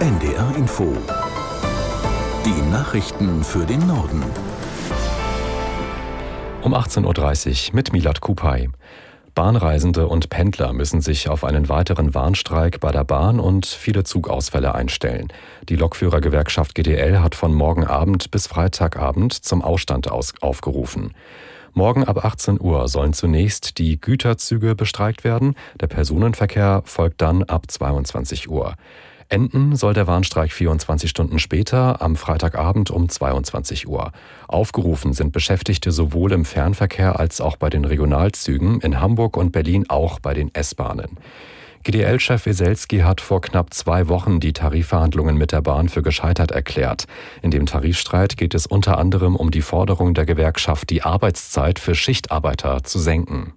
NDR Info. Die Nachrichten für den Norden. Um 18.30 Uhr mit Milat Kupay. Bahnreisende und Pendler müssen sich auf einen weiteren Warnstreik bei der Bahn und viele Zugausfälle einstellen. Die Lokführergewerkschaft GDL hat von morgen Abend bis Freitagabend zum Ausstand aus aufgerufen. Morgen ab 18 Uhr sollen zunächst die Güterzüge bestreikt werden. Der Personenverkehr folgt dann ab 22 Uhr. Enden soll der Warnstreik 24 Stunden später, am Freitagabend um 22 Uhr. Aufgerufen sind Beschäftigte sowohl im Fernverkehr als auch bei den Regionalzügen, in Hamburg und Berlin auch bei den S-Bahnen. GDL-Chef Weselski hat vor knapp zwei Wochen die Tarifverhandlungen mit der Bahn für gescheitert erklärt. In dem Tarifstreit geht es unter anderem um die Forderung der Gewerkschaft, die Arbeitszeit für Schichtarbeiter zu senken.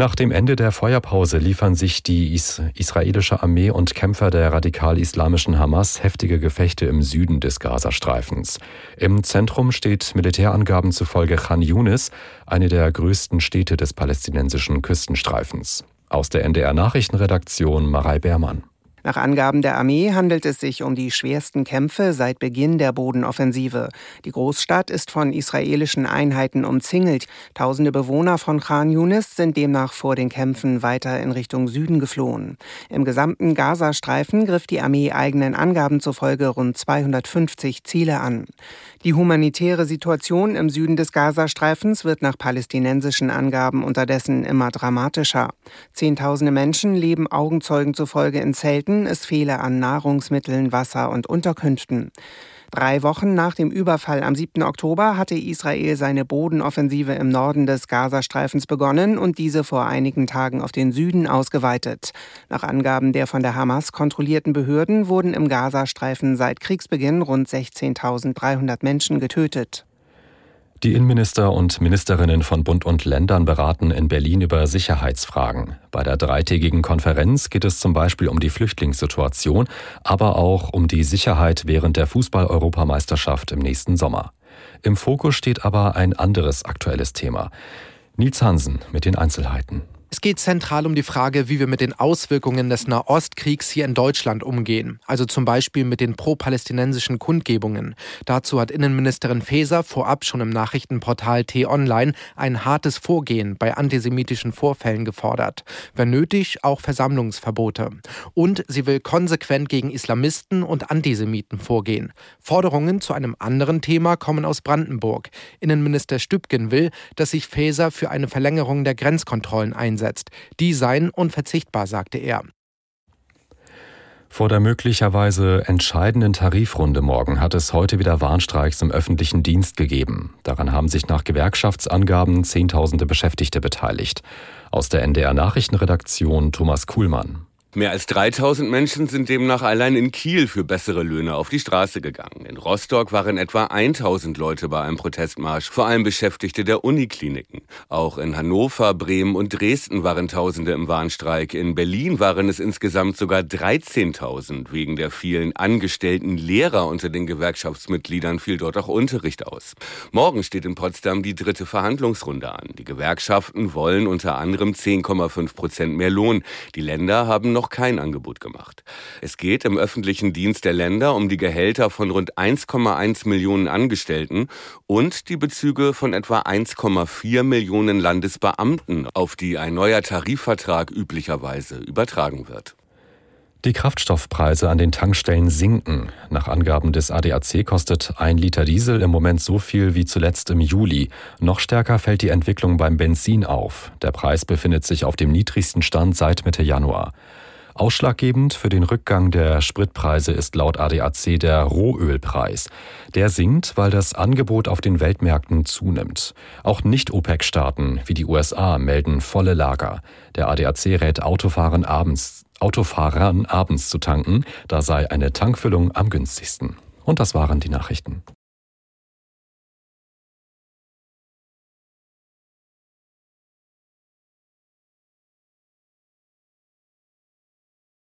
Nach dem Ende der Feuerpause liefern sich die israelische Armee und Kämpfer der radikal-islamischen Hamas heftige Gefechte im Süden des Gazastreifens. Im Zentrum steht Militärangaben zufolge Khan Yunis, eine der größten Städte des palästinensischen Küstenstreifens. Aus der NDR Nachrichtenredaktion Marei Beermann. Nach Angaben der Armee handelt es sich um die schwersten Kämpfe seit Beginn der Bodenoffensive. Die Großstadt ist von israelischen Einheiten umzingelt. Tausende Bewohner von Khan Yunis sind demnach vor den Kämpfen weiter in Richtung Süden geflohen. Im gesamten Gazastreifen griff die Armee eigenen Angaben zufolge rund 250 Ziele an. Die humanitäre Situation im Süden des Gazastreifens wird nach palästinensischen Angaben unterdessen immer dramatischer. Zehntausende Menschen leben Augenzeugen zufolge in Zelten, es fehle an Nahrungsmitteln, Wasser und Unterkünften. Drei Wochen nach dem Überfall am 7. Oktober hatte Israel seine Bodenoffensive im Norden des Gazastreifens begonnen und diese vor einigen Tagen auf den Süden ausgeweitet. Nach Angaben der von der Hamas kontrollierten Behörden wurden im Gazastreifen seit Kriegsbeginn rund 16.300 Menschen getötet. Die Innenminister und Ministerinnen von Bund und Ländern beraten in Berlin über Sicherheitsfragen. Bei der dreitägigen Konferenz geht es zum Beispiel um die Flüchtlingssituation, aber auch um die Sicherheit während der Fußball-Europameisterschaft im nächsten Sommer. Im Fokus steht aber ein anderes aktuelles Thema. Nils Hansen mit den Einzelheiten. Es geht zentral um die Frage, wie wir mit den Auswirkungen des Nahostkriegs hier in Deutschland umgehen, also zum Beispiel mit den pro-palästinensischen Kundgebungen. Dazu hat Innenministerin Faeser vorab schon im Nachrichtenportal T-Online ein hartes Vorgehen bei antisemitischen Vorfällen gefordert. Wenn nötig, auch Versammlungsverbote. Und sie will konsequent gegen Islamisten und Antisemiten vorgehen. Forderungen zu einem anderen Thema kommen aus Brandenburg. Innenminister Stübgen will, dass sich Faeser für eine Verlängerung der Grenzkontrollen einsetzt einsetzt. Die seien unverzichtbar, sagte er. Vor der möglicherweise entscheidenden Tarifrunde morgen hat es heute wieder Warnstreiks im öffentlichen Dienst gegeben. Daran haben sich nach Gewerkschaftsangaben Zehntausende Beschäftigte beteiligt. Aus der NDR Nachrichtenredaktion Thomas Kuhlmann. Mehr als 3000 Menschen sind demnach allein in Kiel für bessere Löhne auf die Straße gegangen. In Rostock waren etwa 1000 Leute bei einem Protestmarsch, vor allem Beschäftigte der Unikliniken. Auch in Hannover, Bremen und Dresden waren Tausende im Warnstreik. In Berlin waren es insgesamt sogar 13.000. Wegen der vielen angestellten Lehrer unter den Gewerkschaftsmitgliedern fiel dort auch Unterricht aus. Morgen steht in Potsdam die dritte Verhandlungsrunde an. Die Gewerkschaften wollen unter anderem 10,5 Prozent mehr Lohn. Die Länder haben noch noch kein Angebot gemacht. Es geht im öffentlichen Dienst der Länder um die Gehälter von rund 1,1 Millionen Angestellten und die Bezüge von etwa 1,4 Millionen Landesbeamten, auf die ein neuer Tarifvertrag üblicherweise übertragen wird. Die Kraftstoffpreise an den Tankstellen sinken. Nach Angaben des ADAC kostet ein Liter Diesel im Moment so viel wie zuletzt im Juli. Noch stärker fällt die Entwicklung beim Benzin auf. Der Preis befindet sich auf dem niedrigsten Stand seit Mitte Januar. Ausschlaggebend für den Rückgang der Spritpreise ist laut ADAC der Rohölpreis. Der sinkt, weil das Angebot auf den Weltmärkten zunimmt. Auch Nicht-OPEC-Staaten wie die USA melden volle Lager. Der ADAC rät Autofahrern abends, Autofahrern abends zu tanken, da sei eine Tankfüllung am günstigsten. Und das waren die Nachrichten.